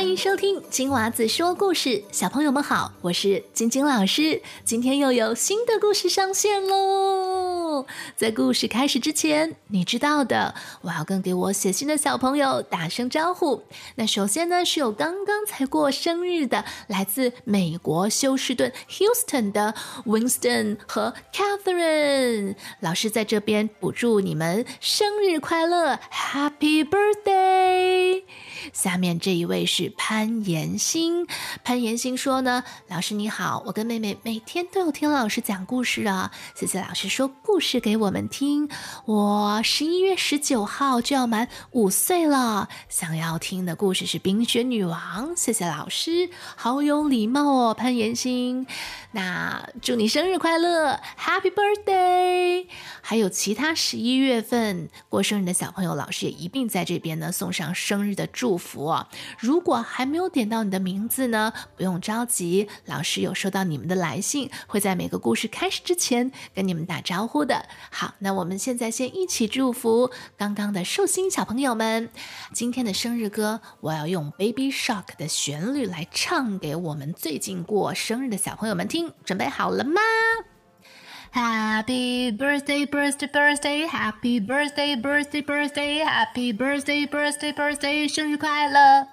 欢迎收听金娃子说故事，小朋友们好，我是晶晶老师。今天又有新的故事上线喽！在故事开始之前，你知道的，我要跟给我写信的小朋友打声招呼。那首先呢，是有刚刚才过生日的，来自美国休斯顿 （Houston） 的 Winston 和 Catherine 老师，在这边补祝你们生日快乐，Happy Birthday！下面这一位是潘延新，潘延新说呢，老师你好，我跟妹妹每天都有听老师讲故事啊，谢谢老师说故事是给我们听。我十一月十九号就要满五岁了，想要听的故事是《冰雪女王》，谢谢老师，好有礼貌哦，潘延新。那祝你生日快乐，Happy Birthday！还有其他十一月份过生日的小朋友，老师也一并在这边呢送上生日的祝福哦。如果还没有点到你的名字呢，不用着急，老师有收到你们的来信，会在每个故事开始之前跟你们打招呼的。好，那我们现在先一起祝福刚刚的寿星小朋友们。今天的生日歌，我要用 Baby Shark 的旋律来唱给我们最近过生日的小朋友们听。准备好了吗？Happy birthday, birthday, birthday! Happy birthday, birthday, birthday! Happy birthday, birthday, birthday! 生日快乐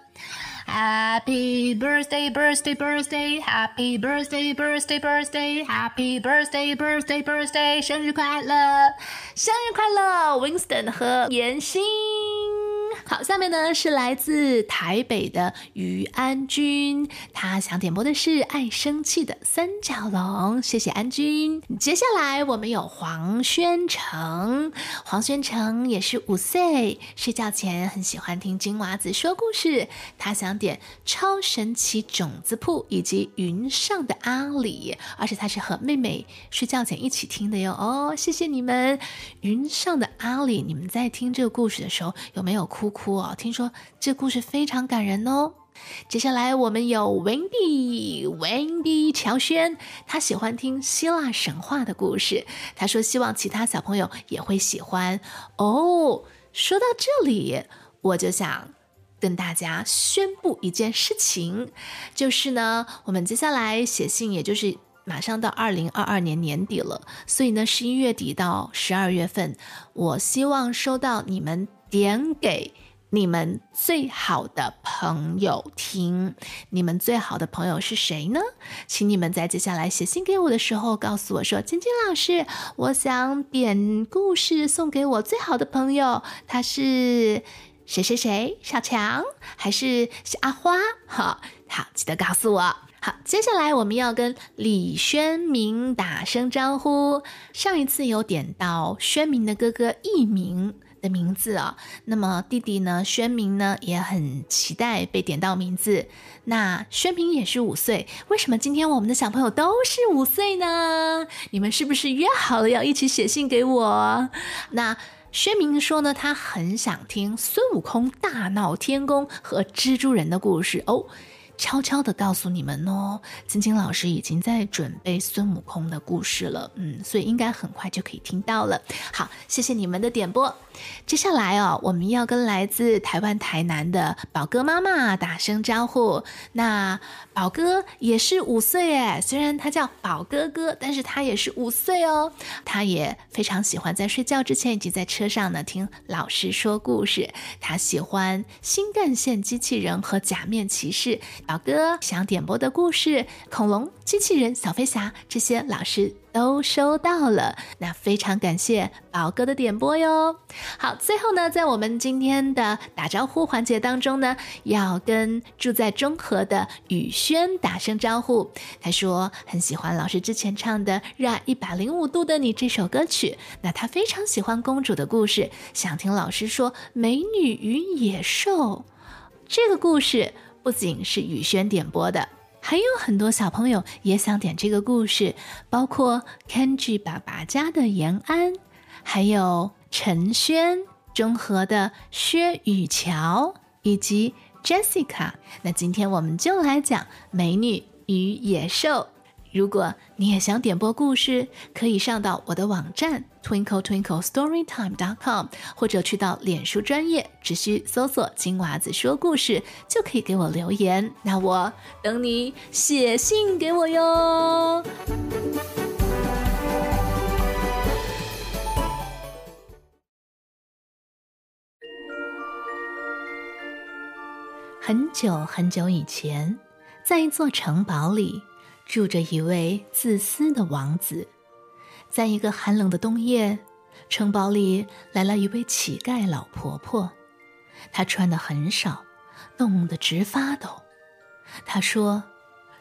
！Happy birthday, birthday, birthday! Happy birthday, birthday, birthday! Happy birthday, birthday, birthday! 生日快乐！生日快乐，Winston 和妍希。 好，下面呢是来自台北的于安君，他想点播的是《爱生气的三角龙》，谢谢安君。接下来我们有黄宣成，黄宣成也是五岁，睡觉前很喜欢听金娃子说故事，他想点《超神奇种子铺》以及《云上的阿里》，而且他是和妹妹睡觉前一起听的哟。哦，谢谢你们，《云上的阿里》，你们在听这个故事的时候有没有哭？哭哦！听说这故事非常感人哦。接下来我们有 Wendy，Wendy 乔轩，他喜欢听希腊神话的故事。他说希望其他小朋友也会喜欢哦。说到这里，我就想跟大家宣布一件事情，就是呢，我们接下来写信，也就是马上到二零二二年年底了，所以呢，十一月底到十二月份，我希望收到你们点给。你们最好的朋友听，你们最好的朋友是谁呢？请你们在接下来写信给我的时候告诉我说：“晶晶老师，我想点故事送给我最好的朋友，他是谁谁谁？小强还是小阿花？好好，记得告诉我。好，接下来我们要跟李轩明打声招呼。上一次有点到轩明的哥哥艺明。的名字啊，那么弟弟呢？宣明呢也很期待被点到名字。那宣明也是五岁，为什么今天我们的小朋友都是五岁呢？你们是不是约好了要一起写信给我？那宣明说呢，他很想听孙悟空大闹天宫和蜘蛛人的故事哦。悄悄的告诉你们哦，晶晶老师已经在准备孙悟空的故事了，嗯，所以应该很快就可以听到了。好，谢谢你们的点播。接下来哦，我们要跟来自台湾台南的宝哥妈妈打声招呼。那宝哥也是五岁哎，虽然他叫宝哥哥，但是他也是五岁哦。他也非常喜欢在睡觉之前以及在车上呢听老师说故事。他喜欢新干线机器人和假面骑士。宝哥想点播的故事，恐龙、机器人、小飞侠这些，老师都收到了。那非常感谢宝哥的点播哟。好，最后呢，在我们今天的打招呼环节当中呢，要跟住在中和的宇轩打声招呼。他说很喜欢老师之前唱的《热爱一百零五度的你》这首歌曲。那他非常喜欢公主的故事，想听老师说《美女与野兽》这个故事。不仅是雨轩点播的，还有很多小朋友也想点这个故事，包括 Kenji 爸爸家的延安，还有陈轩中和的薛雨乔，以及 Jessica。那今天我们就来讲《美女与野兽》。如果你也想点播故事，可以上到我的网站 twinkle twinkle storytime dot com，或者去到脸书专业，只需搜索“金娃子说故事”就可以给我留言。那我等你写信给我哟。很久很久以前，在一座城堡里。住着一位自私的王子，在一个寒冷的冬夜，城堡里来了一位乞丐老婆婆。她穿的很少，冻得直发抖。她说：“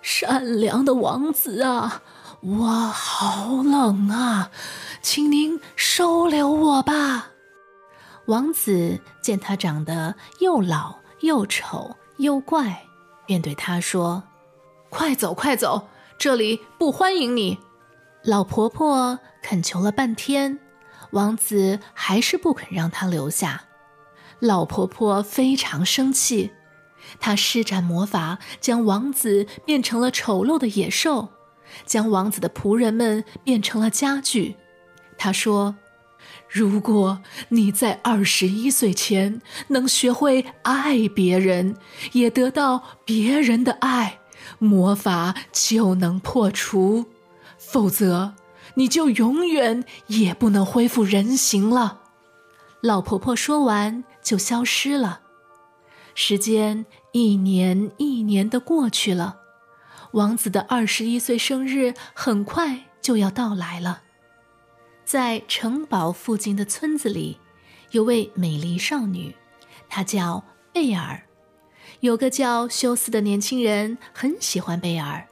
善良的王子啊，我好冷啊，请您收留我吧。”王子见她长得又老又丑又怪，便对她说：“快走，快走！”这里不欢迎你，老婆婆恳求了半天，王子还是不肯让她留下。老婆婆非常生气，她施展魔法，将王子变成了丑陋的野兽，将王子的仆人们变成了家具。她说：“如果你在二十一岁前能学会爱别人，也得到别人的爱。”魔法就能破除，否则你就永远也不能恢复人形了。老婆婆说完就消失了。时间一年一年的过去了，王子的二十一岁生日很快就要到来了。在城堡附近的村子里，有位美丽少女，她叫贝尔。有个叫休斯的年轻人很喜欢贝尔，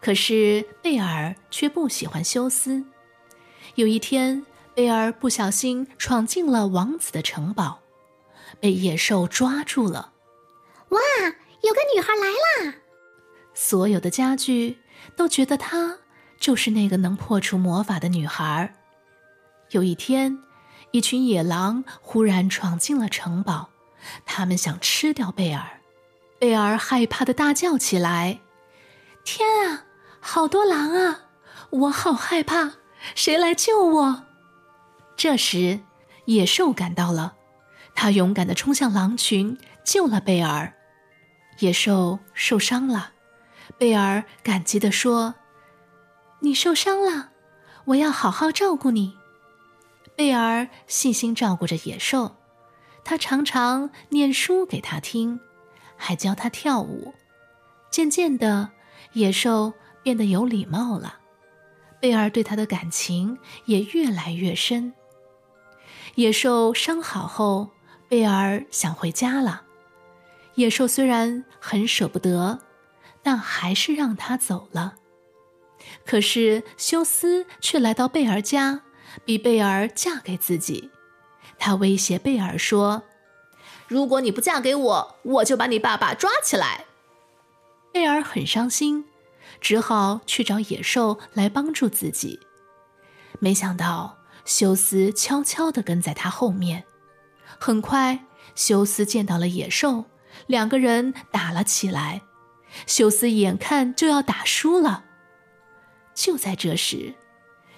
可是贝尔却不喜欢休斯。有一天，贝尔不小心闯进了王子的城堡，被野兽抓住了。哇，有个女孩来啦！所有的家具都觉得她就是那个能破除魔法的女孩。有一天，一群野狼忽然闯进了城堡，他们想吃掉贝尔。贝尔害怕的大叫起来：“天啊，好多狼啊！我好害怕，谁来救我？”这时，野兽赶到了，他勇敢的冲向狼群，救了贝尔。野兽受伤了，贝尔感激的说：“你受伤了，我要好好照顾你。”贝尔细心照顾着野兽，他常常念书给他听。还教他跳舞，渐渐的，野兽变得有礼貌了。贝尔对他的感情也越来越深。野兽伤好后，贝尔想回家了。野兽虽然很舍不得，但还是让他走了。可是休斯却来到贝尔家，逼贝尔嫁给自己。他威胁贝尔说。如果你不嫁给我，我就把你爸爸抓起来。贝尔很伤心，只好去找野兽来帮助自己。没想到休斯悄悄地跟在他后面。很快，休斯见到了野兽，两个人打了起来。休斯眼看就要打输了。就在这时，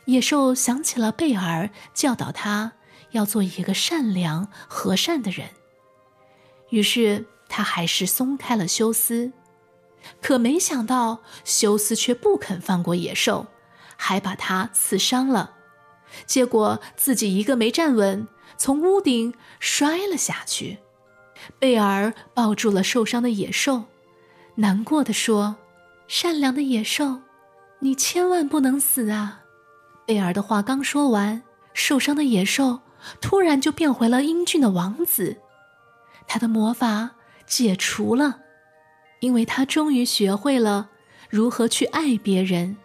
野兽想起了贝尔教导他要做一个善良和善的人。于是他还是松开了休斯，可没想到休斯却不肯放过野兽，还把他刺伤了。结果自己一个没站稳，从屋顶摔了下去。贝尔抱住了受伤的野兽，难过的说：“善良的野兽，你千万不能死啊！”贝尔的话刚说完，受伤的野兽突然就变回了英俊的王子。他的魔法解除了，因为他终于学会了如何去爱别人，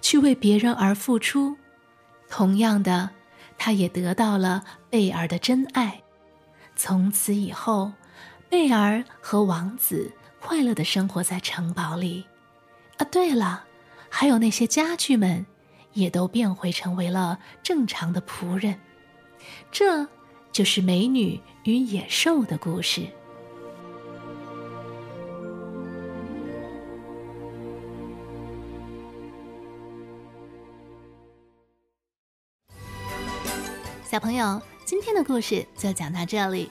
去为别人而付出。同样的，他也得到了贝尔的真爱。从此以后，贝尔和王子快乐的生活在城堡里。啊，对了，还有那些家具们，也都变回成为了正常的仆人。这。就是美女与野兽的故事。小朋友今天的故事就讲到这里。